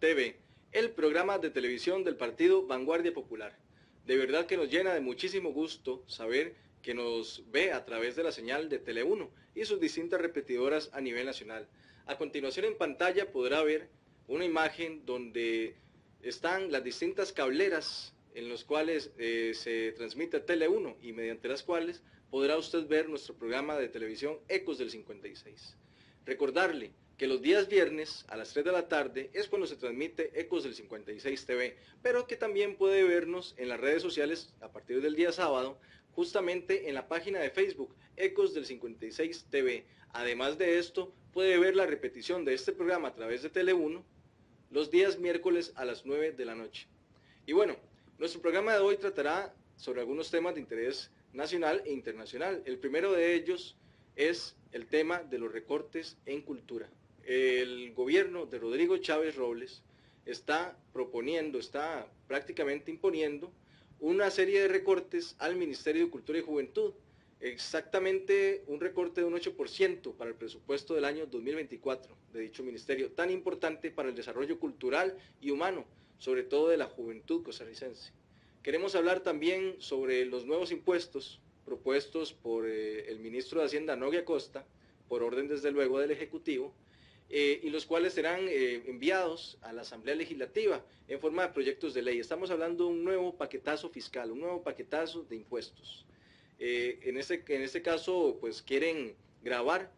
del 56 TV, el programa de televisión del partido Vanguardia Popular. De verdad que nos llena de muchísimo gusto saber que nos ve a través de la señal de Tele1 y sus distintas repetidoras a nivel nacional. A continuación en pantalla podrá ver una imagen donde están las distintas cableras en los cuales eh, se transmite Tele1 y mediante las cuales podrá usted ver nuestro programa de televisión Ecos del 56. Recordarle que los días viernes a las 3 de la tarde es cuando se transmite Ecos del 56 TV, pero que también puede vernos en las redes sociales a partir del día sábado, justamente en la página de Facebook Ecos del 56 TV. Además de esto, puede ver la repetición de este programa a través de Tele1 los días miércoles a las 9 de la noche. Y bueno, nuestro programa de hoy tratará sobre algunos temas de interés nacional e internacional. El primero de ellos es el tema de los recortes en cultura. El gobierno de Rodrigo Chávez Robles está proponiendo, está prácticamente imponiendo una serie de recortes al Ministerio de Cultura y Juventud. Exactamente un recorte de un 8% para el presupuesto del año 2024 de dicho ministerio, tan importante para el desarrollo cultural y humano, sobre todo de la juventud costarricense. Queremos hablar también sobre los nuevos impuestos propuestos por eh, el ministro de Hacienda, Noguia Costa, por orden desde luego del Ejecutivo, eh, y los cuales serán eh, enviados a la Asamblea Legislativa en forma de proyectos de ley. Estamos hablando de un nuevo paquetazo fiscal, un nuevo paquetazo de impuestos. en, este, en este caso, pues quieren grabar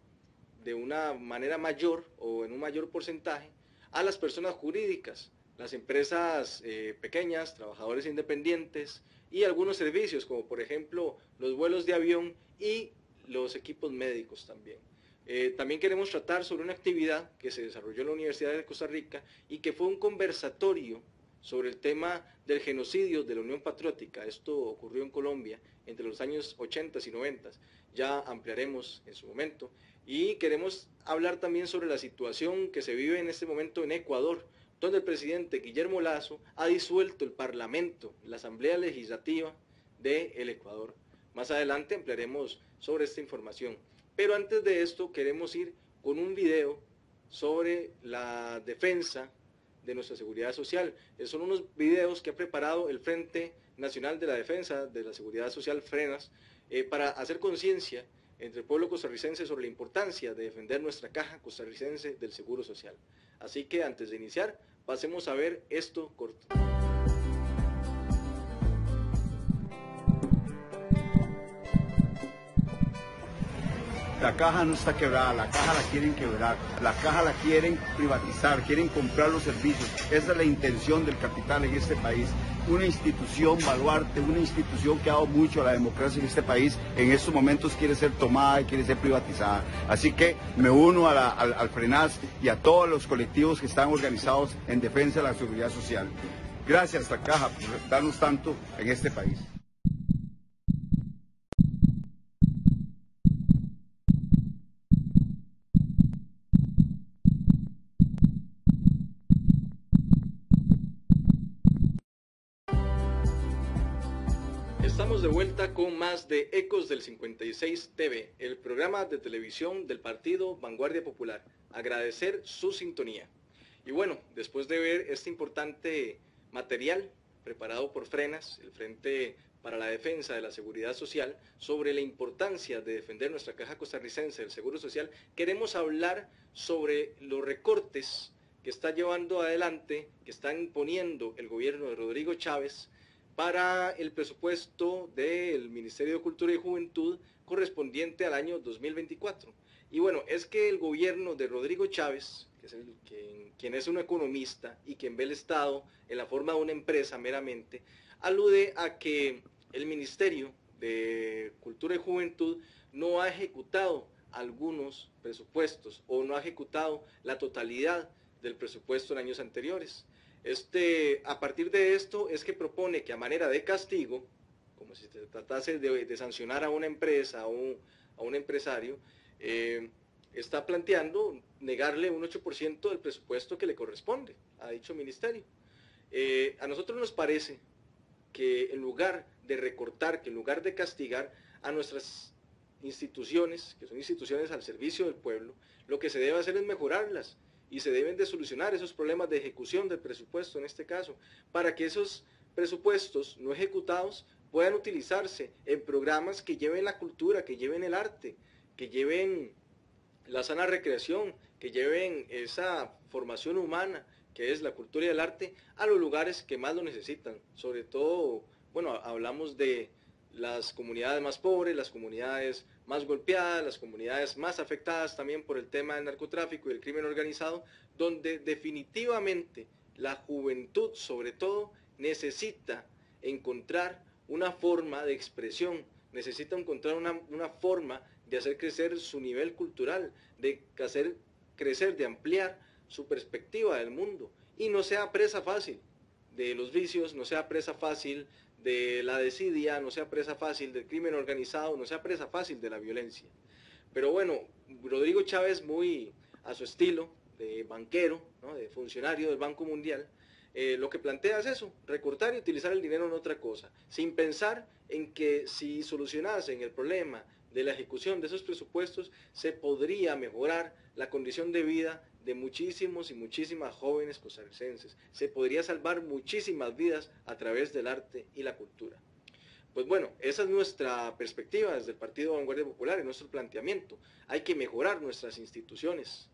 de una manera mayor o en un mayor porcentaje a las personas jurídicas, las empresas pequeñas, trabajadores independientes, y algunos servicios, como por ejemplo los vuelos de avión y los equipos médicos también. Eh, también queremos tratar sobre una actividad que se desarrolló en la Universidad de Costa Rica y que fue un conversatorio sobre el tema del genocidio de la Unión Patriótica. Esto ocurrió en Colombia entre los años 80 y 90. Ya ampliaremos en su momento. Y queremos hablar también sobre la situación que se vive en este momento en Ecuador, donde el presidente Guillermo Lazo ha disuelto el Parlamento, la Asamblea Legislativa del el Ecuador. Más adelante ampliaremos sobre esta información. Pero antes de esto queremos ir con un video sobre la defensa de nuestra seguridad social. son unos videos que ha preparado el Frente Nacional de la Defensa de la Seguridad Social, FRENAS, eh, para hacer conciencia entre el pueblo costarricense sobre la importancia de defender nuestra caja costarricense del Seguro Social. Así que antes de iniciar, Pasemos a ver esto corto. La caja no está quebrada, la caja la quieren quebrar, la caja la quieren privatizar, quieren comprar los servicios. Esa es la intención del capital en este país. Una institución baluarte, una institución que ha dado mucho a la democracia en este país, en estos momentos quiere ser tomada y quiere ser privatizada. Así que me uno al, al FRENAS y a todos los colectivos que están organizados en defensa de la seguridad social. Gracias a la caja por darnos tanto en este país. De vuelta con más de Ecos del 56 TV, el programa de televisión del partido Vanguardia Popular. Agradecer su sintonía. Y bueno, después de ver este importante material preparado por Frenas, el Frente para la Defensa de la Seguridad Social, sobre la importancia de defender nuestra caja costarricense del Seguro Social, queremos hablar sobre los recortes que está llevando adelante, que está imponiendo el gobierno de Rodrigo Chávez para el presupuesto del Ministerio de Cultura y Juventud correspondiente al año 2024. Y bueno, es que el gobierno de Rodrigo Chávez, el, quien, es un economista y quien ve el Estado en la forma de una empresa meramente, alude a que el Ministerio de Cultura y Juventud no ha ejecutado algunos presupuestos o no ha ejecutado la totalidad del presupuesto en años anteriores. Este, a partir de esto es que propone que a manera de castigo, como si se tratase de, sancionar a una empresa o a un empresario, eh, está planteando negarle un 8% del presupuesto que le corresponde a dicho ministerio. Eh, a nosotros nos parece que en lugar de recortar, que en lugar de castigar a nuestras instituciones, que son instituciones al servicio del pueblo, lo que se debe hacer es mejorarlas y se deben de solucionar esos problemas de ejecución del presupuesto en este caso, para que esos presupuestos no ejecutados puedan utilizarse en programas que lleven la cultura, que lleven el arte, que lleven la sana recreación, que lleven esa formación humana que es la cultura y el arte a los lugares que más lo necesitan. Sobre todo, bueno, hablamos de las comunidades más pobres, las comunidades más golpeadas, las comunidades más afectadas también por el tema del narcotráfico y el crimen organizado, donde definitivamente la juventud sobre todo necesita encontrar una forma de expresión, necesita encontrar una, una forma de hacer crecer su nivel cultural, de hacer crecer, de ampliar su perspectiva del mundo. Y no sea presa fácil de los vicios, no sea presa fácil de la desidia, no sea presa fácil del crimen organizado, no sea presa fácil de la violencia. Pero bueno, Rodrigo Chávez muy a su estilo de banquero, de funcionario del Banco Mundial, eh, lo que plantea es eso, recortar y utilizar el dinero en otra cosa, sin pensar en que si solucionasen el problema de la ejecución de esos presupuestos, se podría mejorar la condición de vida de muchísimos y muchísimas jóvenes costarricenses. Se podría salvar muchísimas vidas a través del arte y la cultura. Pues bueno, esa es nuestra perspectiva desde el Partido Vanguardia Popular y nuestro planteamiento. Hay que mejorar nuestras instituciones,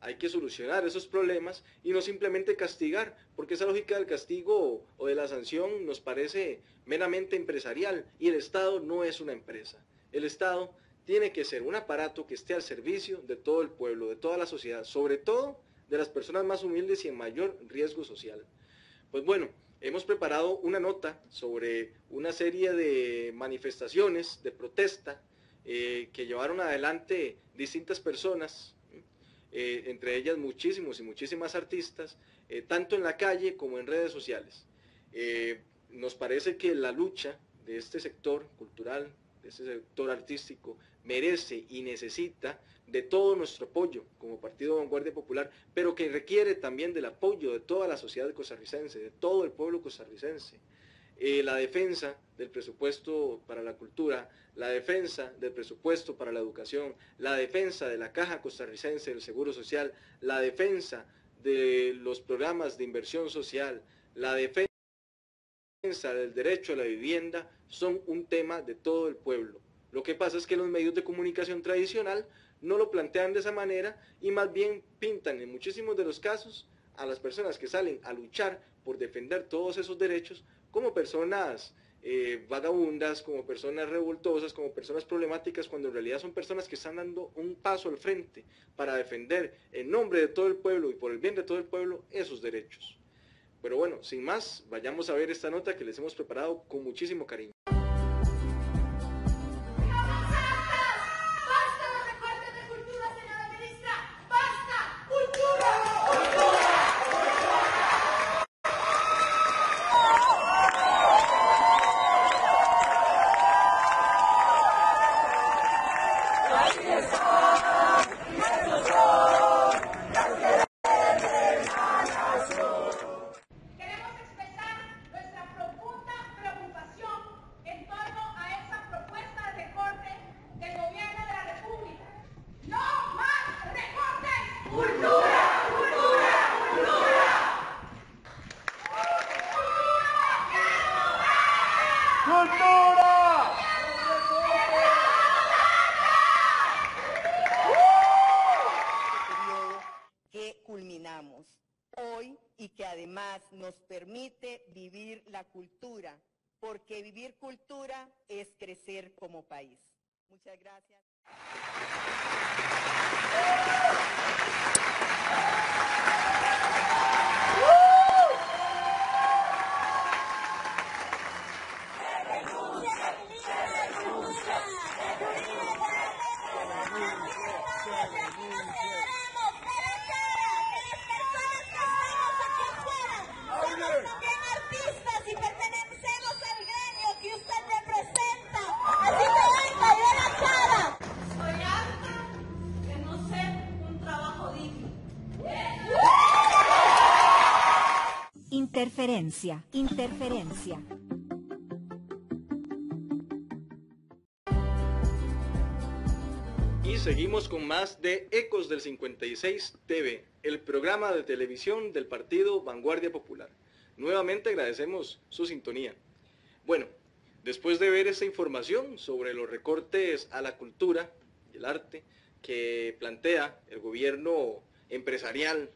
hay que solucionar esos problemas y no simplemente castigar, porque esa lógica del castigo o de la sanción nos parece meramente empresarial y el Estado no es una empresa. El Estado tiene que ser un aparato que esté al servicio de todo el pueblo, de toda la sociedad, sobre todo de las personas más humildes y en mayor riesgo social. Pues bueno, hemos preparado una nota sobre una serie de manifestaciones de protesta eh, que llevaron adelante distintas personas, eh, entre ellas muchísimos y muchísimas artistas, eh, tanto en la calle como en redes sociales. nos parece que la lucha de este sector cultural, de este sector artístico, merece y necesita de todo nuestro apoyo como Partido Vanguardia Popular, pero que requiere también del apoyo de toda la sociedad costarricense, de todo el pueblo costarricense. Eh, la defensa del presupuesto para la cultura, la defensa del presupuesto para la educación, la defensa de la caja costarricense del Seguro Social, la defensa de los programas de inversión social, la defensa del derecho a la vivienda, son un tema de todo el pueblo. Lo que pasa es que los medios de comunicación tradicional no lo plantean de esa manera y más bien pintan en muchísimos de los casos a las personas que salen a luchar por defender todos esos derechos como personas eh, vagabundas, como personas revoltosas, como personas problemáticas, cuando en realidad son personas que están dando un paso al frente para defender en nombre de todo el pueblo y por el bien de todo el pueblo esos derechos. Pero bueno, sin más, vayamos a ver esta nota que les hemos preparado con muchísimo cariño. Interferencia, interferencia. Y seguimos con más de Ecos del 56 TV, el programa de televisión del partido Vanguardia Popular. Nuevamente agradecemos su sintonía. Bueno, después de ver esta información sobre los recortes a la cultura y el arte que plantea el gobierno empresarial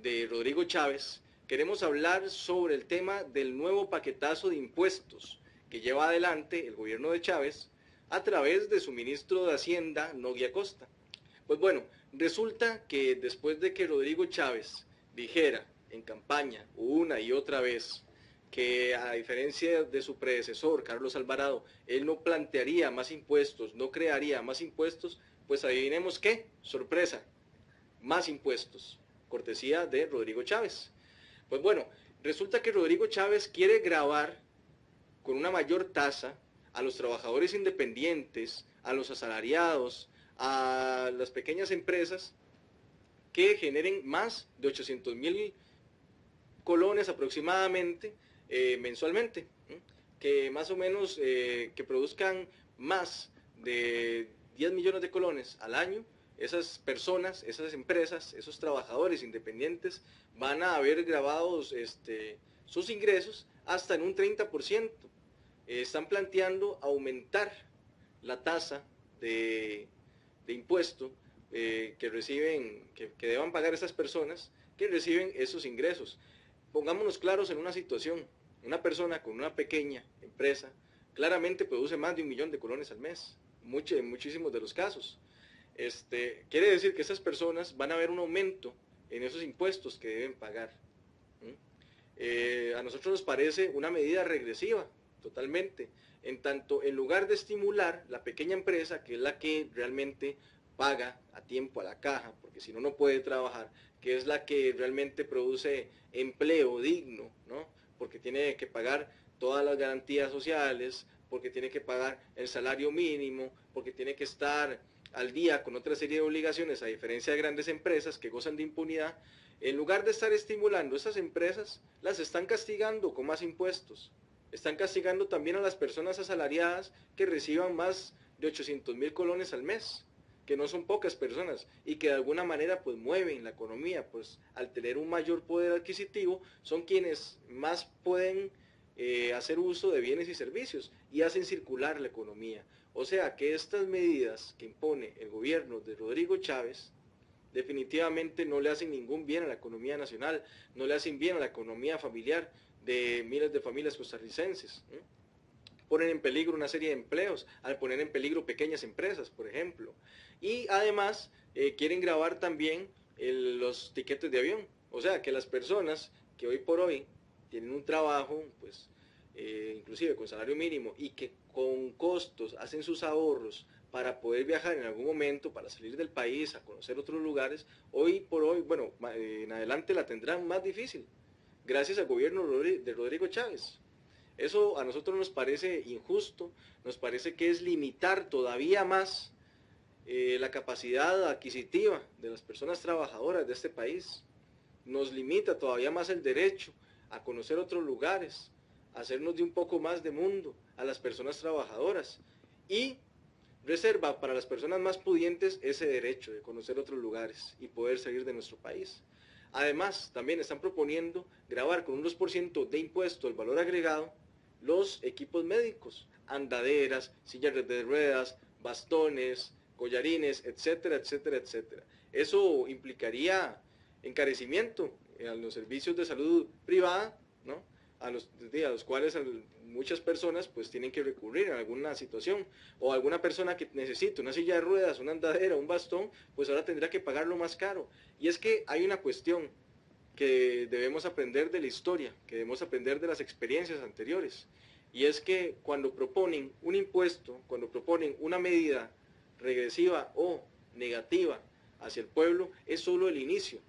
de Rodrigo Chávez, queremos hablar sobre el tema del nuevo paquetazo de impuestos que lleva adelante el gobierno de Chávez a través de su ministro de Hacienda, Nogui Costa. Pues bueno, resulta que después de que Rodrigo Chávez dijera en campaña una y otra vez que a diferencia de su predecesor, Carlos Alvarado, él no plantearía más impuestos, no crearía más impuestos, pues adivinemos qué, sorpresa, más impuestos, cortesía de Rodrigo Chávez. Pues bueno, resulta que Rodrigo Chávez quiere grabar con una mayor tasa a los trabajadores independientes, a los asalariados, a las pequeñas empresas que generen más de 800 mil colones aproximadamente eh, mensualmente, que más o menos eh, que produzcan más de 10 millones de colones al año, esas personas, esas empresas, esos trabajadores independientes van a haber grabados este, sus ingresos hasta en un 30%. Eh, están planteando aumentar la tasa de, impuesto eh, que reciben, que, deban pagar esas personas que reciben esos ingresos. Pongámonos claros en una situación. Una persona con una pequeña empresa claramente produce más de un millón de colones al mes, en muchísimos de los casos. Este, quiere decir que esas personas van a ver un aumento en esos impuestos que deben pagar. Eh, a nosotros nos parece una medida regresiva, totalmente. En tanto, en lugar de estimular la pequeña empresa, que es la que realmente paga a tiempo a la caja, porque si no, no puede trabajar, que es la que realmente produce empleo digno, ¿no? Porque tiene que pagar todas las garantías sociales, porque tiene que pagar el salario mínimo, porque tiene que estar al día con otra serie de obligaciones, a diferencia de grandes empresas que gozan de impunidad, en lugar de estar estimulando esas empresas, las están castigando con más impuestos. Están castigando también a las personas asalariadas que reciban más de 800 mil colones al mes, que no son pocas personas y que de alguna manera pues mueven la economía, pues al tener un mayor poder adquisitivo son quienes más pueden eh, hacer uso de bienes y servicios y hacen circular la economía. O sea que estas medidas que impone el gobierno de Rodrigo Chávez definitivamente no le hacen ningún bien a la economía nacional, no le hacen bien a la economía familiar, de miles de familias costarricenses. Ponen en peligro una serie de empleos, al poner en peligro pequeñas empresas, por ejemplo. Y además eh, quieren grabar también los tiquetes de avión. O sea, que las personas que hoy por hoy tienen un trabajo, pues eh, inclusive con salario mínimo, y que con costos hacen sus ahorros para poder viajar en algún momento, para salir del país, a conocer otros lugares, hoy por hoy, bueno, en adelante la tendrán más difícil gracias al gobierno de Rodrigo Chávez. Eso a nosotros nos parece injusto, nos parece que es limitar todavía más eh, la capacidad adquisitiva de las personas trabajadoras de este país. Nos limita todavía más el derecho a conocer otros lugares, hacernos de un poco más de mundo a las personas trabajadoras y reserva para las personas más pudientes ese derecho de conocer otros lugares y poder salir de nuestro país. Además, también están proponiendo grabar con un 2% de impuesto al valor agregado los equipos médicos, andaderas, sillas de ruedas, bastones, collarines, etcétera, etcétera, etcétera. Eso implicaría encarecimiento a los servicios de salud privada, ¿no? A, los, a los cuales muchas personas pues tienen que recurrir en alguna situación o alguna persona que necesita una silla de ruedas, una andadera, un bastón, pues ahora tendrá que pagarlo más caro. Y es que hay una cuestión que debemos aprender de la historia, que debemos aprender de las experiencias anteriores. Y es que cuando proponen un impuesto, cuando proponen una medida regresiva o negativa hacia el pueblo, es solo el inicio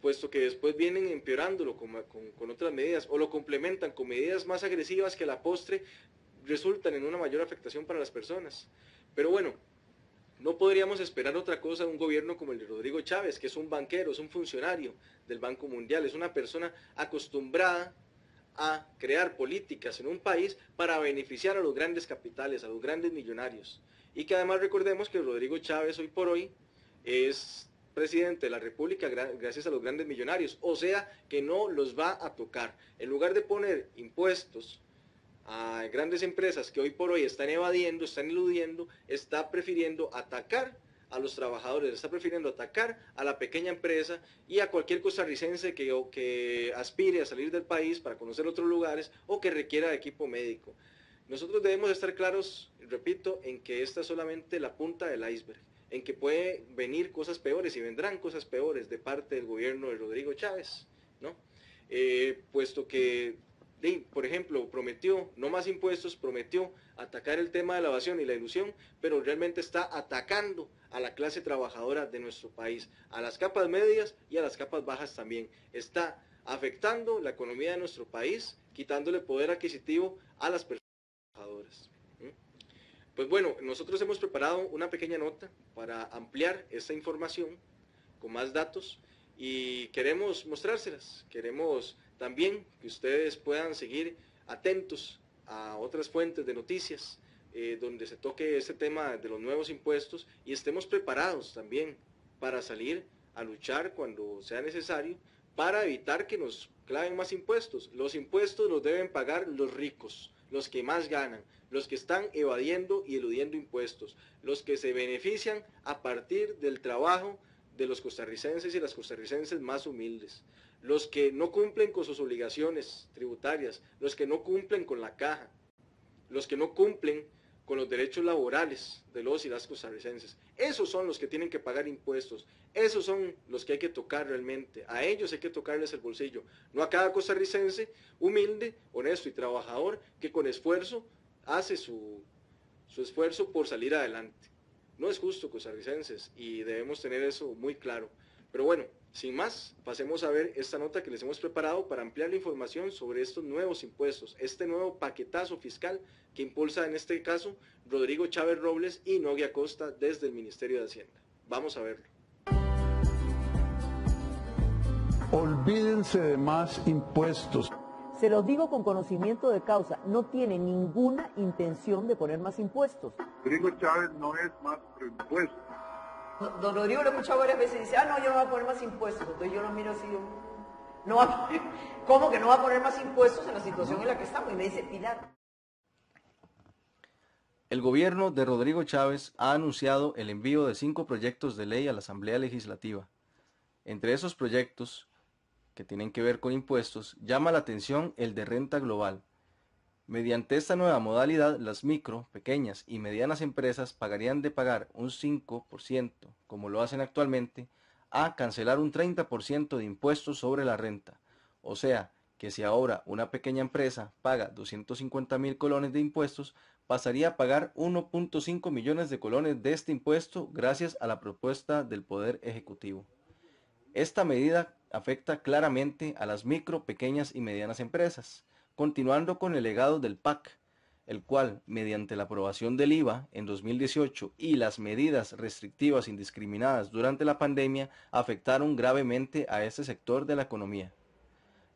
puesto que después vienen empeorándolo con, con, otras medidas o lo complementan con medidas más agresivas que a la postre resultan en una mayor afectación para las personas. Pero bueno, no podríamos esperar otra cosa de un gobierno como el de Rodrigo Chávez, que es un banquero, es un funcionario del Banco Mundial, es una persona acostumbrada a crear políticas en un país para beneficiar a los grandes capitales, a los grandes millonarios. y que además recordemos que Rodrigo Chávez hoy por hoy es presidente de la República gracias a los grandes millonarios, o sea que no los va a tocar. En lugar de poner impuestos a grandes empresas que hoy por hoy están evadiendo, están eludiendo, está prefiriendo atacar a los trabajadores, está prefiriendo atacar a la pequeña empresa y a cualquier costarricense que, aspire a salir del país para conocer otros lugares o que requiera equipo médico. Nosotros debemos estar claros, repito, en que esta es solamente la punta del iceberg, en que puede venir cosas peores y vendrán cosas peores de parte del gobierno de Rodrigo Chávez, ¿no? Eh, puesto que por ejemplo, prometió no más impuestos, prometió atacar el tema de la evasión y la ilusión, pero realmente está atacando a la clase trabajadora de nuestro país, a las capas medias y a las capas bajas también. Está afectando la economía de nuestro país, quitándole poder adquisitivo a las personas trabajadoras. Pues bueno, nosotros hemos preparado una pequeña nota para ampliar esta información con más datos y queremos mostrárselas, queremos también que ustedes puedan seguir atentos a otras fuentes de noticias eh, donde se toque este tema de los nuevos impuestos y estemos preparados también para salir a luchar cuando sea necesario para evitar que nos claven más impuestos. Los impuestos los deben pagar los ricos, los que más ganan, los que están evadiendo y eludiendo impuestos, los que se benefician a partir del trabajo de los costarricenses y las costarricenses más humildes los que no cumplen con sus obligaciones tributarias, los que no cumplen con la caja, los que no cumplen con los derechos laborales de los y las costarricenses. Esos son los que tienen que pagar impuestos, esos son los que hay que tocar realmente, a ellos hay que tocarles el bolsillo, no a cada costarricense humilde, honesto y trabajador que con esfuerzo hace su, su esfuerzo por salir adelante. No es justo costarricenses y debemos tener eso muy claro. Pero bueno, sin más, pasemos a ver esta nota que les hemos preparado para ampliar la información sobre estos nuevos impuestos, este nuevo paquetazo fiscal que impulsa en este caso Rodrigo Chávez Robles y Noguia Costa desde el Ministerio de Hacienda. Vamos a verlo. Olvídense de más impuestos. Se los digo con conocimiento de causa, no tiene ninguna intención de poner más impuestos. Rodrigo Chávez no es más impuestos Don Rodrigo lo he escuchado varias veces y dice, ah, no, yo no voy a poner más impuestos. Entonces yo lo miro así, no va ¿cómo que no va a poner más impuestos en la situación en la que estamos? Y me dice, Pilar. El gobierno de Rodrigo Chávez ha anunciado el envío de cinco proyectos de ley a la Asamblea Legislativa. Entre esos proyectos, que tienen que ver con impuestos, llama la atención el de renta global, Mediante esta nueva modalidad, las micro, pequeñas y medianas empresas pagarían de pagar un 5%, como lo hacen actualmente, a cancelar un 30% de impuestos sobre la renta. O sea, que si ahora una pequeña empresa paga 250 mil colones de impuestos, pasaría a pagar 1.5 millones de colones de este impuesto gracias a la propuesta del Poder Ejecutivo. Esta medida afecta claramente a las micro, pequeñas y medianas empresas continuando con el legado del PAC, el cual, mediante la aprobación del IVA en 2018 y las medidas restrictivas indiscriminadas durante la pandemia, afectaron gravemente a este sector de la economía.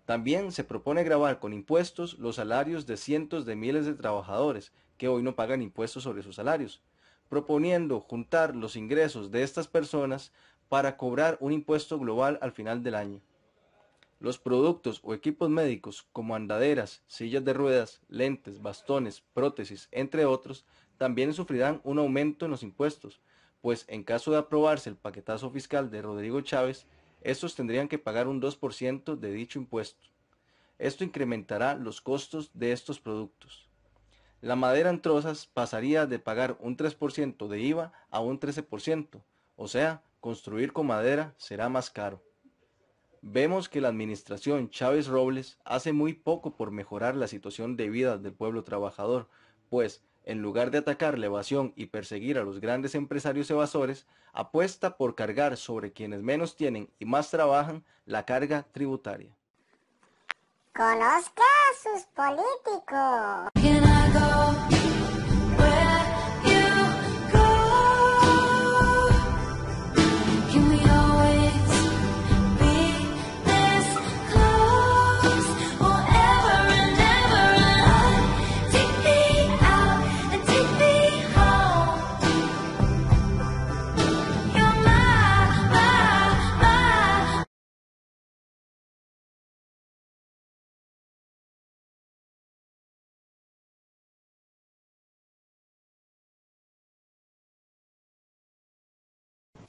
También se propone grabar con impuestos los salarios de cientos de miles de trabajadores que hoy no pagan impuestos sobre sus salarios, proponiendo juntar los ingresos de estas personas para cobrar un impuesto global al final del año. Los productos o equipos médicos como andaderas, sillas de ruedas, lentes, bastones, prótesis, entre otros, también sufrirán un aumento en los impuestos, pues en caso de aprobarse el paquetazo fiscal de Rodrigo Chávez, estos tendrían que pagar un 2% de dicho impuesto. Esto incrementará los costos de estos productos. La madera en trozas pasaría de pagar un 3% de IVA a un 13%, o sea, construir con madera será más caro. Vemos que la administración Chávez Robles hace muy poco por mejorar la situación de vida del pueblo trabajador, pues en lugar de atacar la evasión y perseguir a los grandes empresarios evasores, apuesta por cargar sobre quienes menos tienen y más trabajan la carga tributaria. Conozca a sus políticos.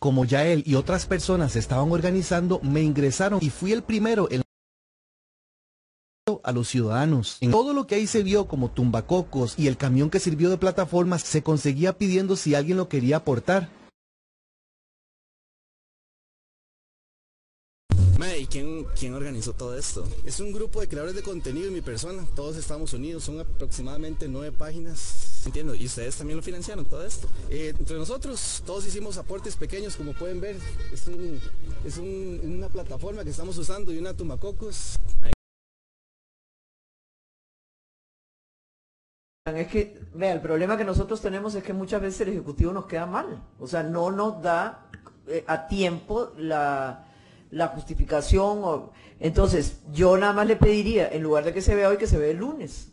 Como ya él y otras personas estaban organizando, me ingresaron y fui el primero en a los ciudadanos. En todo lo que ahí se vio como tumbacocos y el camión que sirvió de plataforma se conseguía pidiendo si alguien lo quería aportar. Quién, quién organizó todo esto? Es un grupo de creadores de contenido y mi persona. Todos estamos unidos, son aproximadamente nueve páginas. Entiendo, y ustedes también lo financiaron todo esto. Eh, entre nosotros, todos hicimos aportes pequeños, como pueden ver. Es, es una plataforma que estamos usando y una tumbacocos. Es que, vea, el problema que nosotros tenemos es que muchas veces el Ejecutivo nos queda mal. O sea, no nos da eh, a tiempo la, justificación. entonces, yo nada más le pediría, en lugar de que se vea hoy, que se vea el lunes.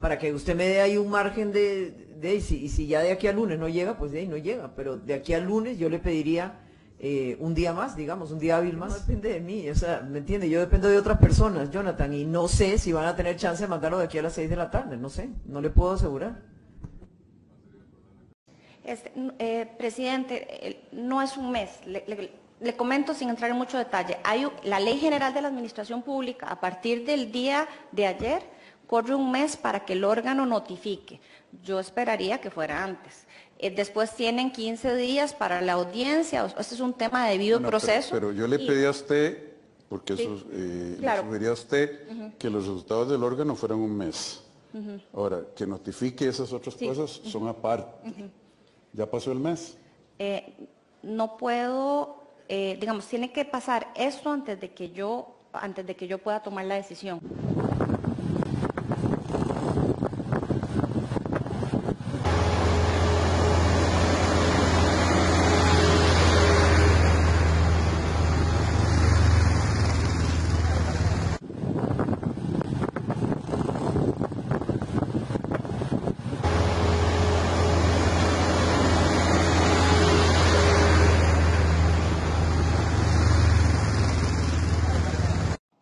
Para que usted me dé ahí un margen de, de y, si, y si ya de aquí al lunes no llega, pues de ahí no llega. Pero de aquí al lunes yo le pediría eh, un día más, digamos, un día hábil más. No depende de mí, o sea, ¿me entiende? Yo dependo de otras personas, Jonathan, y no sé si van a tener chance de mandarlo de aquí a las 6 de la tarde, no sé, no le puedo asegurar. Este, eh, presidente, no es un mes, le, comento sin entrar en mucho detalle. Hay la Ley General de la Administración Pública, a partir del día de ayer, corre un mes para que el órgano notifique. Yo esperaría que fuera antes. Eh, después tienen 15 días para la audiencia. Este es un tema de debido proceso. Pero, yo le pedí a usted, porque eso eh, le sugería a usted, que los resultados del órgano fueran un mes. Ahora, que notifique esas otras cosas son aparte. ¿Ya pasó el mes? Eh, no puedo, eh, digamos, tiene que pasar esto antes de que yo, antes de que yo pueda tomar la decisión.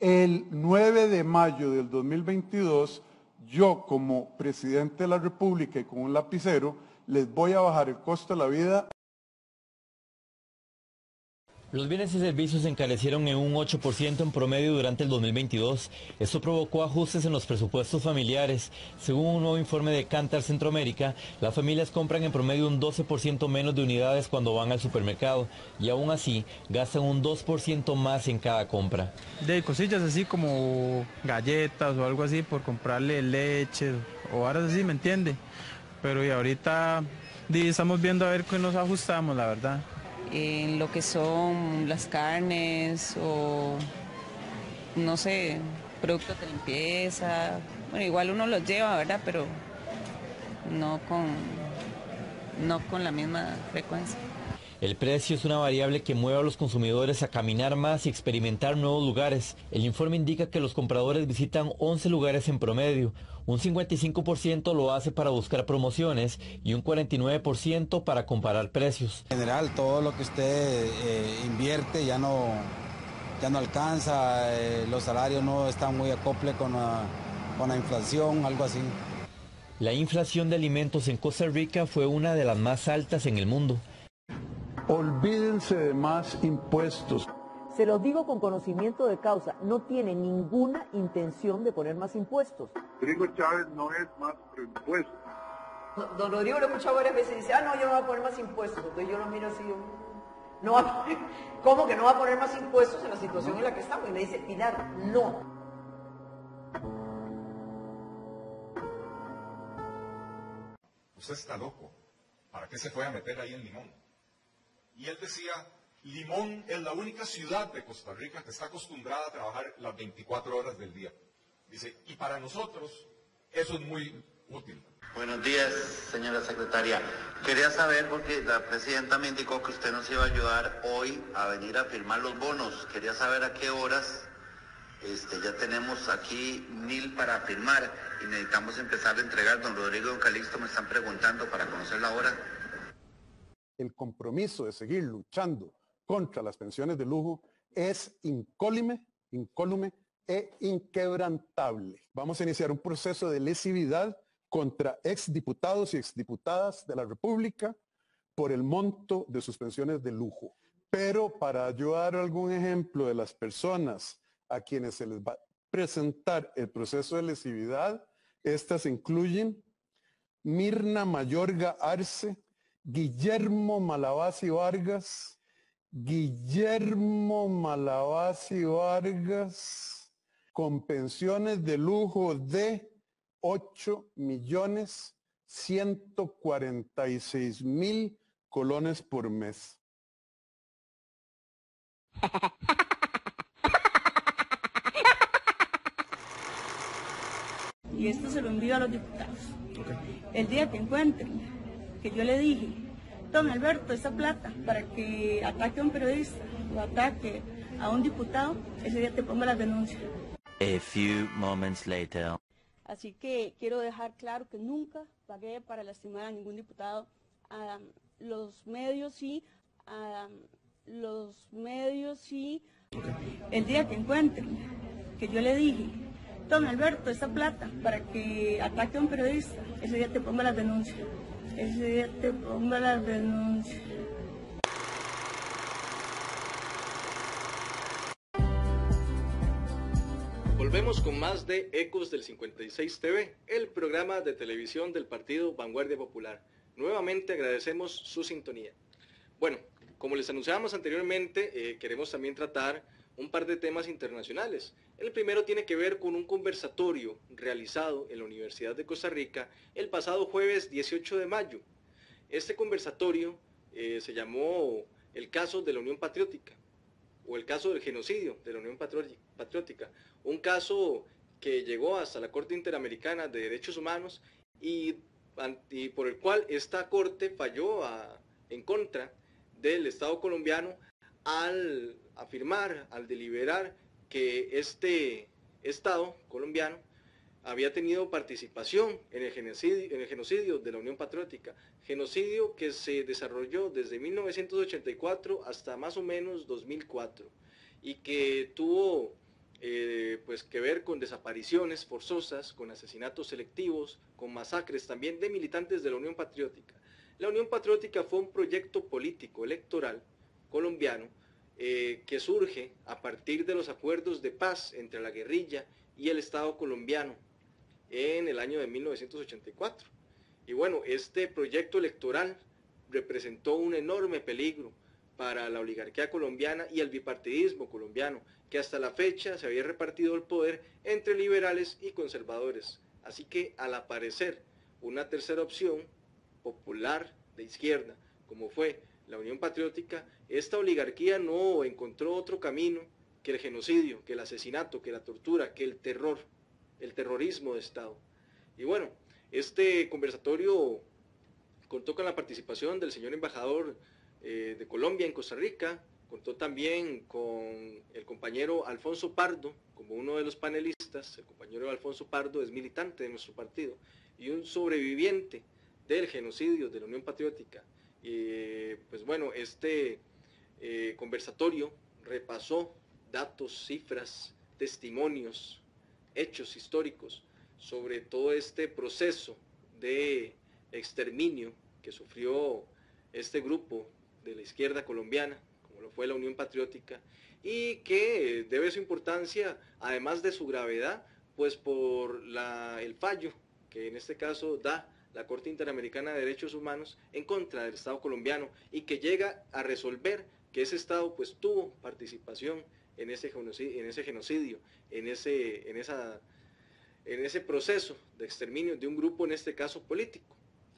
el 9 de mayo del 2022, yo como presidente de la República y con un lapicero, les voy a bajar el costo de la vida los bienes y servicios se encarecieron en un 8% en promedio durante el 2022. Esto provocó ajustes en los presupuestos familiares. Según un nuevo informe de Cantar Centroamérica, las familias compran en promedio un 12% menos de unidades cuando van al supermercado y aún así gastan un 2% más en cada compra. De cosillas así como galletas o algo así por comprarle leche o ahora así, ¿me entiende? Pero y ahorita estamos viendo a ver qué nos ajustamos, la verdad en lo que son las carnes o, no sé, productos de limpieza. Bueno, igual uno los lleva, ¿verdad? Pero no con, no con la misma frecuencia. El precio es una variable que mueve a los consumidores a caminar más y experimentar nuevos lugares. El informe indica que los compradores visitan 11 lugares en promedio. Un 55% lo hace para buscar promociones y un 49% para comparar precios. En general, todo lo que usted eh, invierte ya no, ya no alcanza, eh, los salarios no están muy acople con con la inflación, algo así. La inflación de alimentos en Costa Rica fue una de las más altas en el mundo. Olvídense de más impuestos. Se los digo con conocimiento de causa, no tiene ninguna intención de poner más impuestos. Rodrigo Chávez no es más impuestos. Don Rodrigo lo he escuchado varias veces y dice, ah, no, yo no voy a poner más impuestos. Entonces yo lo miro así, no va ¿cómo que no va a poner más impuestos en la situación en la que estamos? Y me dice, Pilar, no. Usted está loco. ¿Para qué se fue a meter ahí en Limón? Y él decía, Limón es la única ciudad de Costa Rica que está acostumbrada a trabajar las 24 horas del día. Dice, y para nosotros eso es muy útil. Buenos días, señora secretaria. Quería saber, porque la presidenta me indicó que usted nos iba a ayudar hoy a venir a firmar los bonos. Quería saber a qué horas este, ya tenemos aquí mil para firmar y necesitamos empezar a entregar. Don Rodrigo y Don Calixto me están preguntando para conocer la hora el compromiso de seguir luchando contra las pensiones de lujo es incólume, incólume e inquebrantable. Vamos a iniciar un proceso de lesividad contra exdiputados y exdiputadas de la República por el monto de sus pensiones de lujo. Pero para ayudar algún ejemplo de las personas a quienes se les va a presentar el proceso de lesividad, estas incluyen Mirna Mayorga Arce, Guillermo Malabasi Vargas, Guillermo Malabasi Vargas, con pensiones de lujo de 8 millones 146 mil colones por mes. Y esto se lo envío a los diputados. El día que encuentren que yo le dije, don Alberto, esa plata para que ataque a un periodista o ataque a un diputado, ese día te pongo las denuncias. A few moments later. Así que quiero dejar claro que nunca pagué para lastimar a ningún diputado. A los medios sí, a los medios sí. El día que encuentren que yo le dije, don Alberto, esa plata para que ataque a un periodista, ese día te pongo las denuncias. Ese día te pongo las denuncias. Volvemos con más de Ecos del 56 TV, el programa de televisión del partido Vanguardia Popular. Nuevamente agradecemos su sintonía. Bueno, como les anunciábamos anteriormente, eh, queremos también tratar un par de temas internacionales. El primero tiene que ver con un conversatorio realizado en la Universidad de Costa Rica el pasado jueves 18 de mayo. Este conversatorio eh, se llamó el caso de la Unión Patriótica o el caso del genocidio de la Unión Patriótica, un caso que llegó hasta la Corte Interamericana de Derechos Humanos y, por el cual esta Corte falló en contra del Estado colombiano al afirmar, al deliberar que este Estado colombiano había tenido participación en el, genocidio, genocidio de la Unión Patriótica, genocidio que se desarrolló desde 1984 hasta más o menos 2004 y que tuvo eh, pues que ver con desapariciones forzosas, con asesinatos selectivos, con masacres también de militantes de la Unión Patriótica. La Unión Patriótica fue un proyecto político electoral colombiano eh, que surge a partir de los acuerdos de paz entre la guerrilla y el Estado colombiano en el año de 1984. Y bueno, este proyecto electoral representó un enorme peligro para la oligarquía colombiana y el bipartidismo colombiano, que hasta la fecha se había repartido el poder entre liberales y conservadores. Así que al aparecer una tercera opción, popular de izquierda, como fue la Unión Patriótica, esta oligarquía no encontró otro camino que el genocidio, que el asesinato, que la tortura, que el terror el terrorismo de Estado. Y bueno, este conversatorio contó con la participación del señor embajador eh, de Colombia en Costa Rica, contó también con el compañero Alfonso Pardo como uno de los panelistas, el compañero Alfonso Pardo es militante de nuestro partido y un sobreviviente del genocidio de la Unión Patriótica. Y pues bueno, este eh, conversatorio repasó datos, cifras, testimonios, hechos históricos sobre todo este proceso de exterminio que sufrió este grupo de la izquierda colombiana, como lo fue la Unión Patriótica, y que debe su importancia, además de su gravedad, pues por el fallo que en este caso da la Corte Interamericana de Derechos Humanos en contra del Estado colombiano y que llega a resolver que ese Estado pues tuvo participación en ese genocidio, en ese, en esa, en ese proceso de exterminio de un grupo, en este caso político.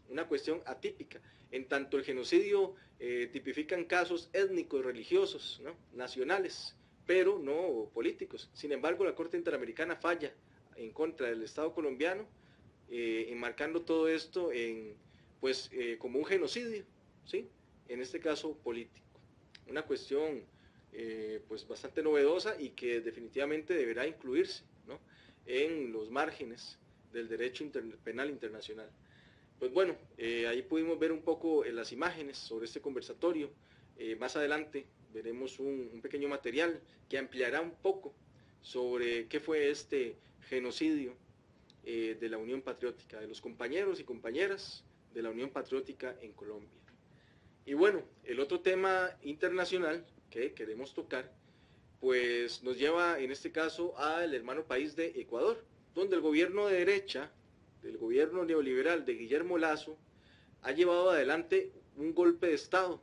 Una cuestión atípica. En tanto el genocidio eh, tipifican casos étnicos, religiosos, nacionales, pero no políticos. Sin embargo, la Corte Interamericana falla en contra del Estado colombiano, eh, enmarcando todo esto en, pues, eh, como un genocidio, ¿sí? en este caso político. Una cuestión eh, pues bastante novedosa y que definitivamente deberá incluirse en los márgenes del derecho penal internacional. Pues bueno, ahí pudimos ver un poco las imágenes sobre este conversatorio. más adelante veremos un, pequeño material que ampliará un poco sobre qué fue este genocidio de la Unión Patriótica, de los compañeros y compañeras de la Unión Patriótica en Colombia. Y bueno, el otro tema internacional que queremos tocar, pues nos lleva en este caso al hermano país de Ecuador, donde el gobierno de derecha, el gobierno neoliberal de Guillermo Lazo, ha llevado adelante un golpe de Estado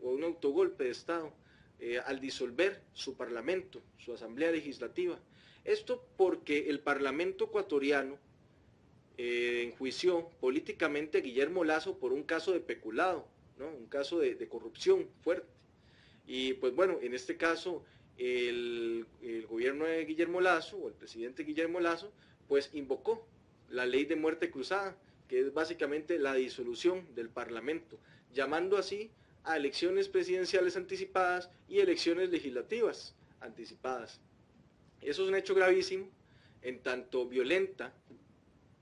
o un autogolpe de Estado eh, al disolver su parlamento, su asamblea legislativa. Esto porque el parlamento ecuatoriano eh, enjuició políticamente a Guillermo Lazo por un caso de peculado, ¿no? un caso de, corrupción fuerte. Y pues bueno, en este caso el, el, gobierno de Guillermo Lazo o el presidente Guillermo Lazo pues invocó la ley de muerte cruzada, que es básicamente la disolución del Parlamento, llamando así a elecciones presidenciales anticipadas y elecciones legislativas anticipadas. Eso es un hecho gravísimo, en tanto violenta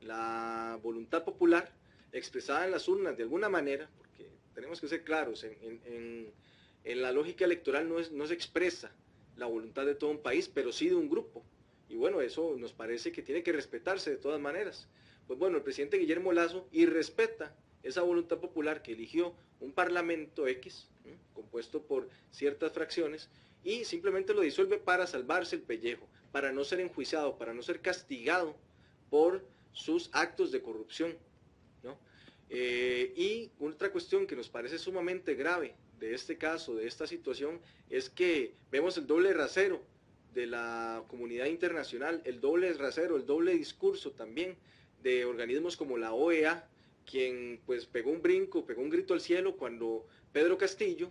la voluntad popular expresada en las urnas de alguna manera, porque tenemos que ser claros, en, la lógica electoral no, es, no se expresa la voluntad de todo un país, pero sí de un grupo. Y bueno, eso nos parece que tiene que respetarse de todas maneras. Pues bueno, el presidente Guillermo Lazo irrespeta esa voluntad popular que eligió un parlamento X, compuesto por ciertas fracciones, y simplemente lo disuelve para salvarse el pellejo, para no ser enjuiciado, para no ser castigado por sus actos de corrupción. Eh, y otra cuestión que nos parece sumamente grave de este caso, de esta situación, es que vemos el doble rasero de la comunidad internacional, el doble rasero, el doble discurso también de organismos como la OEA, quien pues pegó un brinco, pegó un grito al cielo cuando Pedro Castillo,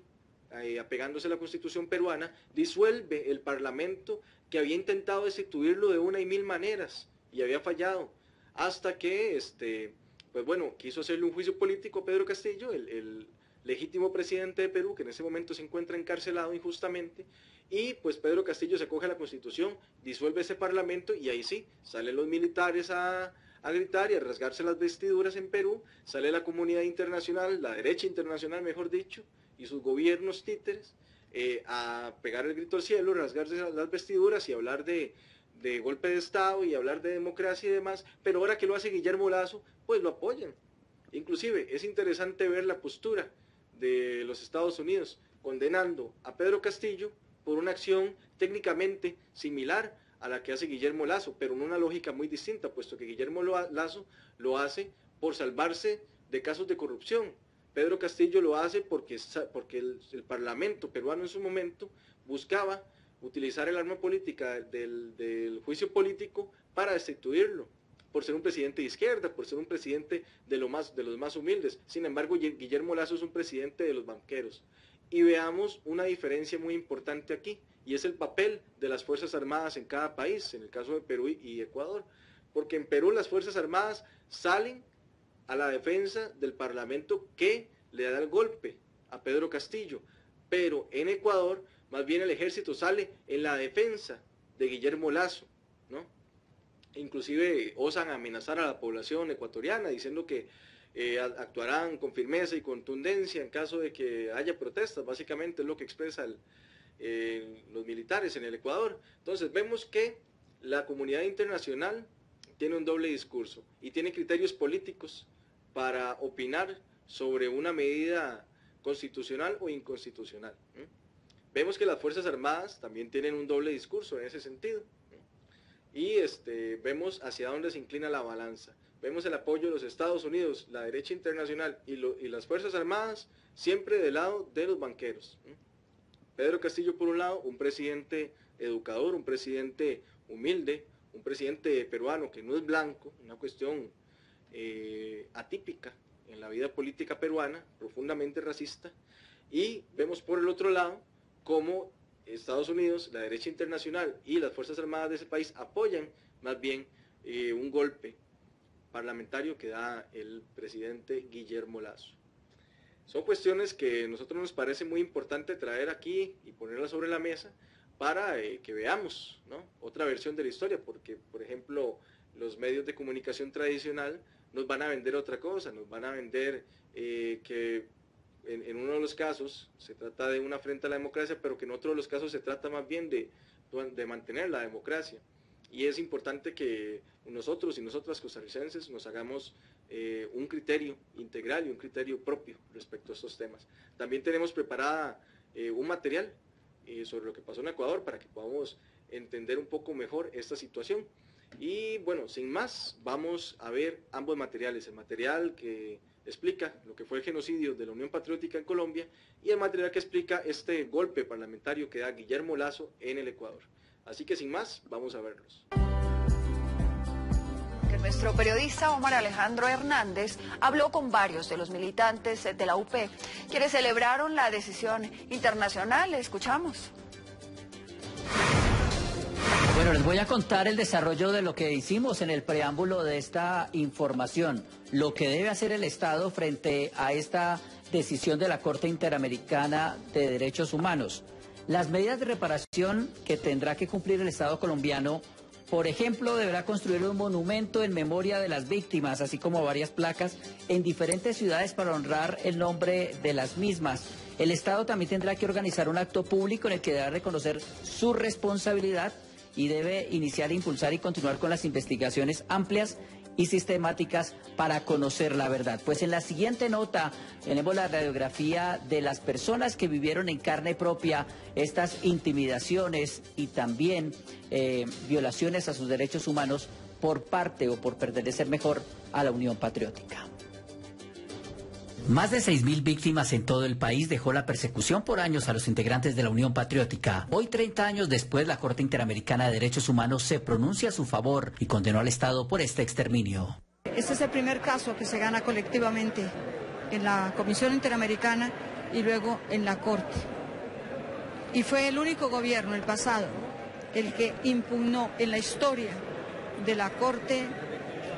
eh, apegándose a la constitución peruana, disuelve el parlamento que había intentado destituirlo de una y mil maneras y había fallado, hasta que, este, pues bueno, quiso hacerle un juicio político Pedro Castillo, el, legítimo presidente de Perú, que en ese momento se encuentra encarcelado injustamente, y pues Pedro Castillo se coge a la constitución, disuelve ese parlamento y ahí sí, salen los militares a gritar y a rasgarse las vestiduras en Perú, sale la comunidad internacional, la derecha internacional mejor dicho, y sus gobiernos títeres, eh, a pegar el grito al cielo, rasgarse las vestiduras y hablar de, golpe de Estado y hablar de democracia y demás, pero ahora que lo hace Guillermo Lazo, pues lo apoyan. Inclusive es interesante ver la postura de los Estados Unidos condenando a Pedro Castillo por una acción técnicamente similar a la que hace Guillermo Lazo, pero en una lógica muy distinta, puesto que Guillermo Lazo lo hace por salvarse de casos de corrupción. Pedro Castillo lo hace porque, porque el, Parlamento peruano en su momento buscaba utilizar el arma política del, juicio político para destituirlo, por ser un presidente de izquierda, por ser un presidente de, lo más, de los más humildes. Sin embargo, Guillermo Lazo es un presidente de los banqueros. Y veamos una diferencia muy importante aquí y es el papel de las Fuerzas Armadas en cada país, en el caso de Perú y Ecuador. Porque en Perú las Fuerzas Armadas salen a la defensa del Parlamento que le da el golpe a Pedro Castillo. Pero en Ecuador, más bien el ejército sale en la defensa de Guillermo Lazo, ¿no? Inclusive osan amenazar a la población ecuatoriana diciendo que eh, actuarán con firmeza y contundencia en caso de que haya protestas, básicamente es lo que expresa el, los militares en el Ecuador. Entonces vemos que la comunidad internacional tiene un doble discurso y tiene criterios políticos para opinar sobre una medida constitucional o inconstitucional. Vemos que las Fuerzas Armadas también tienen un doble discurso en ese sentido. Y este, vemos hacia dónde se inclina la balanza. Vemos el apoyo de los Estados Unidos, la derecha internacional y, y las Fuerzas Armadas siempre del lado de los banqueros. Pedro Castillo, por un lado, un presidente educador, un presidente humilde, un presidente peruano que no es blanco, una cuestión eh, atípica en la vida política peruana, profundamente racista, y vemos por el otro lado cómo Estados Unidos, la derecha internacional y las Fuerzas Armadas de ese país apoyan más bien eh, un golpe parlamentario que da el presidente Guillermo Lazo. Son cuestiones que a nosotros nos parece muy importante traer aquí y ponerlas sobre la mesa para eh, que veamos otra versión de la historia, porque por ejemplo los medios de comunicación tradicional nos van a vender otra cosa, nos van a vender eh, que en, uno de los casos se trata de una afrenta a la democracia, pero que en otro de los casos se trata más bien de, de mantener la democracia. Y es importante que nosotros y nosotras costarricenses nos hagamos eh, un criterio integral y un criterio propio respecto a estos temas. También tenemos preparada eh, un material sobre lo que pasó en Ecuador para que podamos entender un poco mejor esta situación. Y bueno, sin más, vamos a ver ambos materiales. El material que explica lo que fue el genocidio de la Unión Patriótica en Colombia y el material que explica este golpe parlamentario que da Guillermo Lazo en el Ecuador. Así que sin más, vamos a verlos. Nuestro periodista Omar Alejandro Hernández habló con varios de los militantes de la UP, quienes celebraron la decisión internacional. Escuchamos. Bueno, les voy a contar el desarrollo de lo que hicimos en el preámbulo de esta información, lo que debe hacer el Estado frente a esta decisión de la Corte Interamericana de Derechos Humanos. Las medidas de reparación que tendrá que cumplir el Estado colombiano, por ejemplo, deberá construir un monumento en memoria de las víctimas, así como varias placas en diferentes ciudades para honrar el nombre de las mismas. El Estado también tendrá que organizar un acto público en el que deberá reconocer su responsabilidad y debe iniciar, impulsar y continuar con las investigaciones amplias y sistemáticas para conocer la verdad. Pues en la siguiente nota tenemos la radiografía de las personas que vivieron en carne propia estas intimidaciones y también eh, violaciones a sus derechos humanos por parte o por pertenecer mejor a la Unión Patriótica. Más de 6.000 víctimas en todo el país dejó la persecución por años a los integrantes de la Unión Patriótica. Hoy, 30 años después, la Corte Interamericana de Derechos Humanos se pronuncia a su favor y condenó al Estado por este exterminio. Este es el primer caso que se gana colectivamente en la Comisión Interamericana y luego en la Corte. Y fue el único gobierno, el pasado, el que impugnó en la historia de la Corte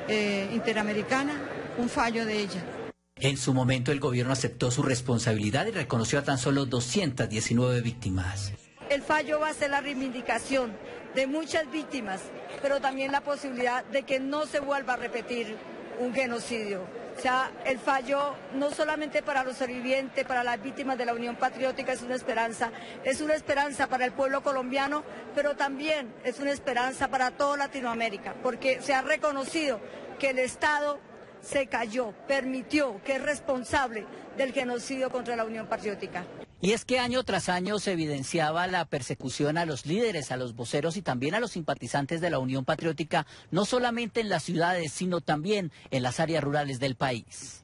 eh, Interamericana un fallo de ella. En su momento el gobierno aceptó su responsabilidad y reconoció a tan solo 219 víctimas. El fallo va a ser la reivindicación de muchas víctimas, pero también la posibilidad de que no se vuelva a repetir un genocidio. O sea, el fallo no solamente para los sobrevivientes, para las víctimas de la Unión Patriótica es una esperanza, es una esperanza para el pueblo colombiano, pero también es una esperanza para toda Latinoamérica, porque se ha reconocido que el Estado se cayó, permitió, que es responsable del genocidio contra la Unión Patriótica. Y es que año tras año se evidenciaba la persecución a los líderes, a los voceros y también a los simpatizantes de la Unión Patriótica, no solamente en las ciudades, sino también en las áreas rurales del país.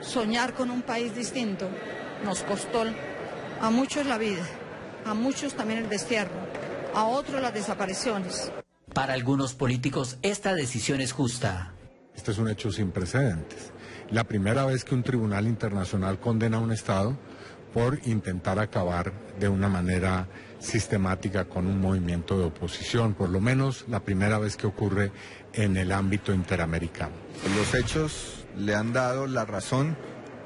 Soñar con un país distinto nos costó a muchos la vida, a muchos también el destierro, a otros las desapariciones. Para algunos políticos esta decisión es justa. Este es un hecho sin precedentes. La primera vez que un tribunal internacional condena a un Estado por intentar acabar de una manera sistemática con un movimiento de oposición, por lo menos la primera vez que ocurre en el ámbito interamericano. Los hechos le han dado la razón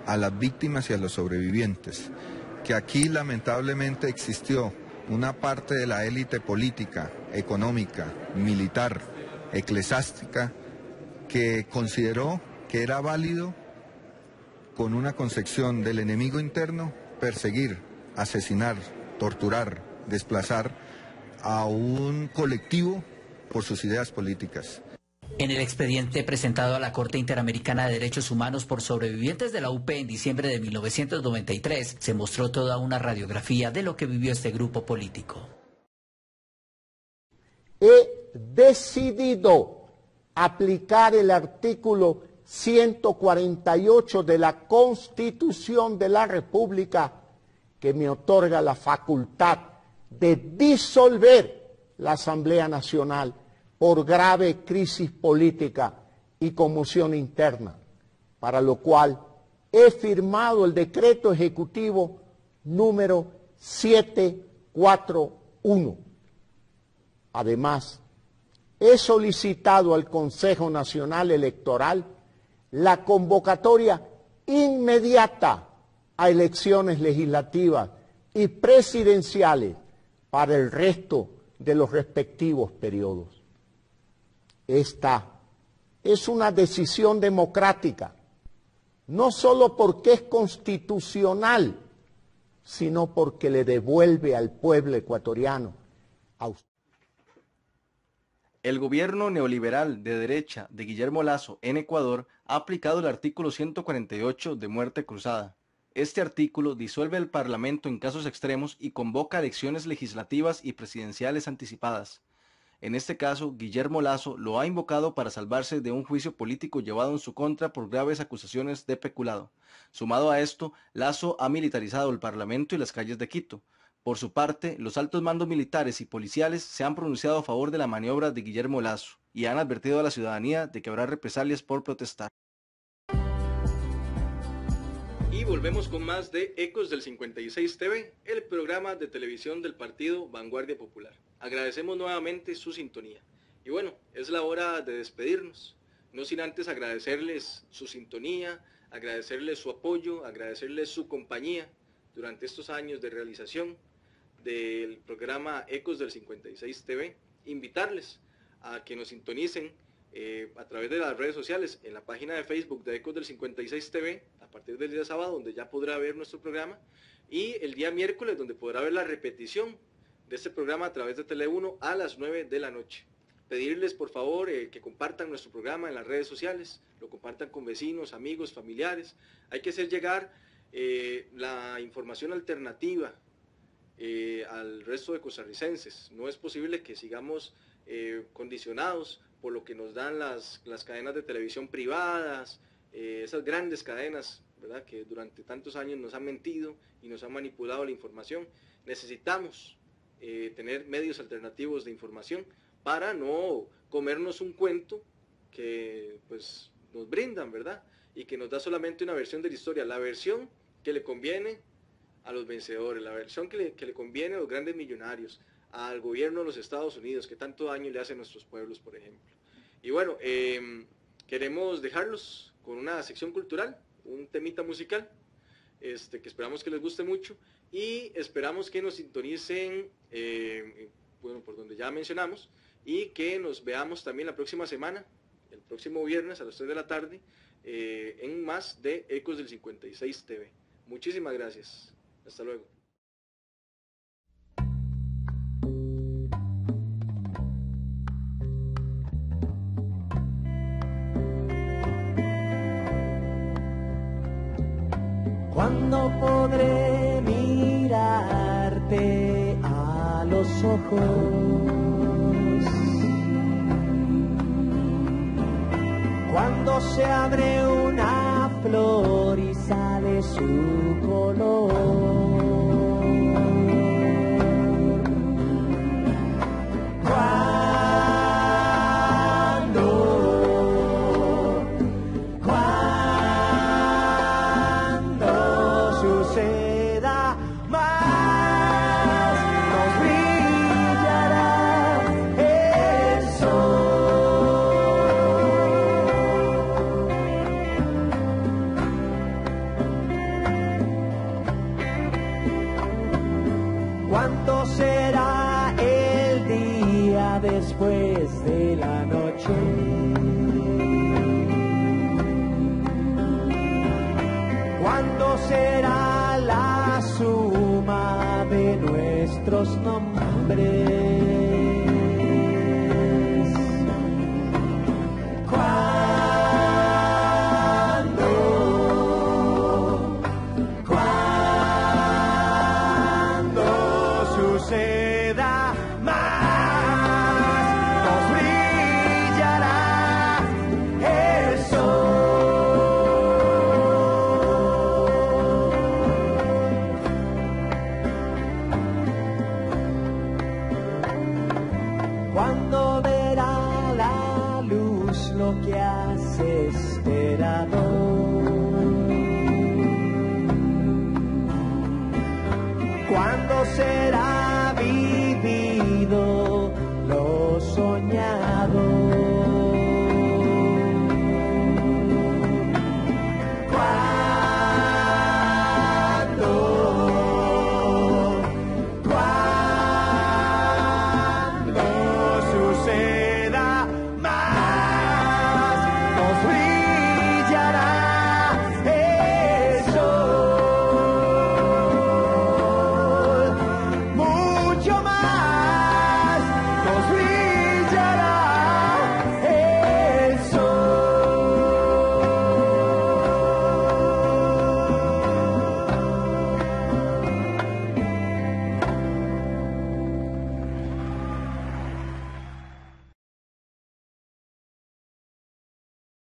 a las víctimas y a los sobrevivientes, que aquí lamentablemente existió una parte de la élite política, económica, militar, eclesiástica, que consideró que era válido, con una concepción del enemigo interno, perseguir, asesinar, torturar, desplazar a un colectivo por sus ideas políticas. En el expediente presentado a la Corte Interamericana de Derechos Humanos por sobrevivientes de la UP en diciembre de 1993, se mostró toda una radiografía de lo que vivió este grupo político. He decidido aplicar el artículo 148 de la Constitución de la República que me otorga la facultad de disolver la Asamblea Nacional por grave crisis política y conmoción interna, para lo cual he firmado el decreto ejecutivo número 741. Además, he solicitado al Consejo Nacional Electoral la convocatoria inmediata a elecciones legislativas y presidenciales para el resto de los respectivos periodos. Esta es una decisión democrática, no solo porque es constitucional, sino porque le devuelve al pueblo ecuatoriano El gobierno neoliberal de derecha de Guillermo Lazo en Ecuador ha aplicado el artículo 148 de muerte cruzada. Este artículo disuelve el Parlamento en casos extremos y convoca elecciones legislativas y presidenciales anticipadas. En este caso, Guillermo Lazo lo ha invocado para salvarse de un juicio político llevado en su contra por graves acusaciones de peculado. Sumado a esto, Lazo ha militarizado el Parlamento y las calles de Quito. Por su parte, los altos mandos militares y policiales se han pronunciado a favor de la maniobra de Guillermo Lazo y han advertido a la ciudadanía de que habrá represalias por protestar. Y volvemos con más de Ecos del 56 TV, el programa de televisión del partido Vanguardia Popular. Agradecemos nuevamente su sintonía. Y bueno, es la hora de despedirnos, no sin antes agradecerles su sintonía, agradecerles su apoyo, agradecerles su compañía durante estos años de realización del programa Ecos del 56 TV, invitarles a que nos sintonicen eh, a través de las redes sociales, en la página de Facebook de Ecos del 56 TV, a partir del día sábado, donde ya podrá ver nuestro programa, y el día miércoles, donde podrá ver la repetición de este programa a través de Tele 1 a las 9 de la noche. Pedirles, por favor, eh, que compartan nuestro programa en las redes sociales, lo compartan con vecinos, amigos, familiares. Hay que hacer llegar eh, la información alternativa eh, al resto de costarricenses. No es posible que sigamos eh, condicionados por lo que nos dan las, cadenas de televisión privadas, eh, esas grandes cadenas, ¿verdad? que durante tantos años nos han mentido y nos han manipulado la información. Necesitamos tener medios alternativos de información para no comernos un cuento que pues, nos brindan, ¿verdad? Y que nos da solamente una versión de la historia, la versión que le conviene a los vencedores, la versión que le, conviene a los grandes millonarios, al gobierno de los Estados Unidos, que tanto daño le hace a nuestros pueblos, por ejemplo. Y bueno, em, queremos dejarlos con una sección cultural, un temita musical, este, que esperamos que les guste mucho y esperamos que nos sintonicen, em, bueno, por donde ya mencionamos, y que nos veamos también la próxima semana, el próximo viernes a las 3 de la tarde, eh, en más de Ecos del 56 TV. Muchísimas gracias. Hasta luego. ¿Cuándo podré mirarte a los ojos? Cuando se abre una flor y sale su color.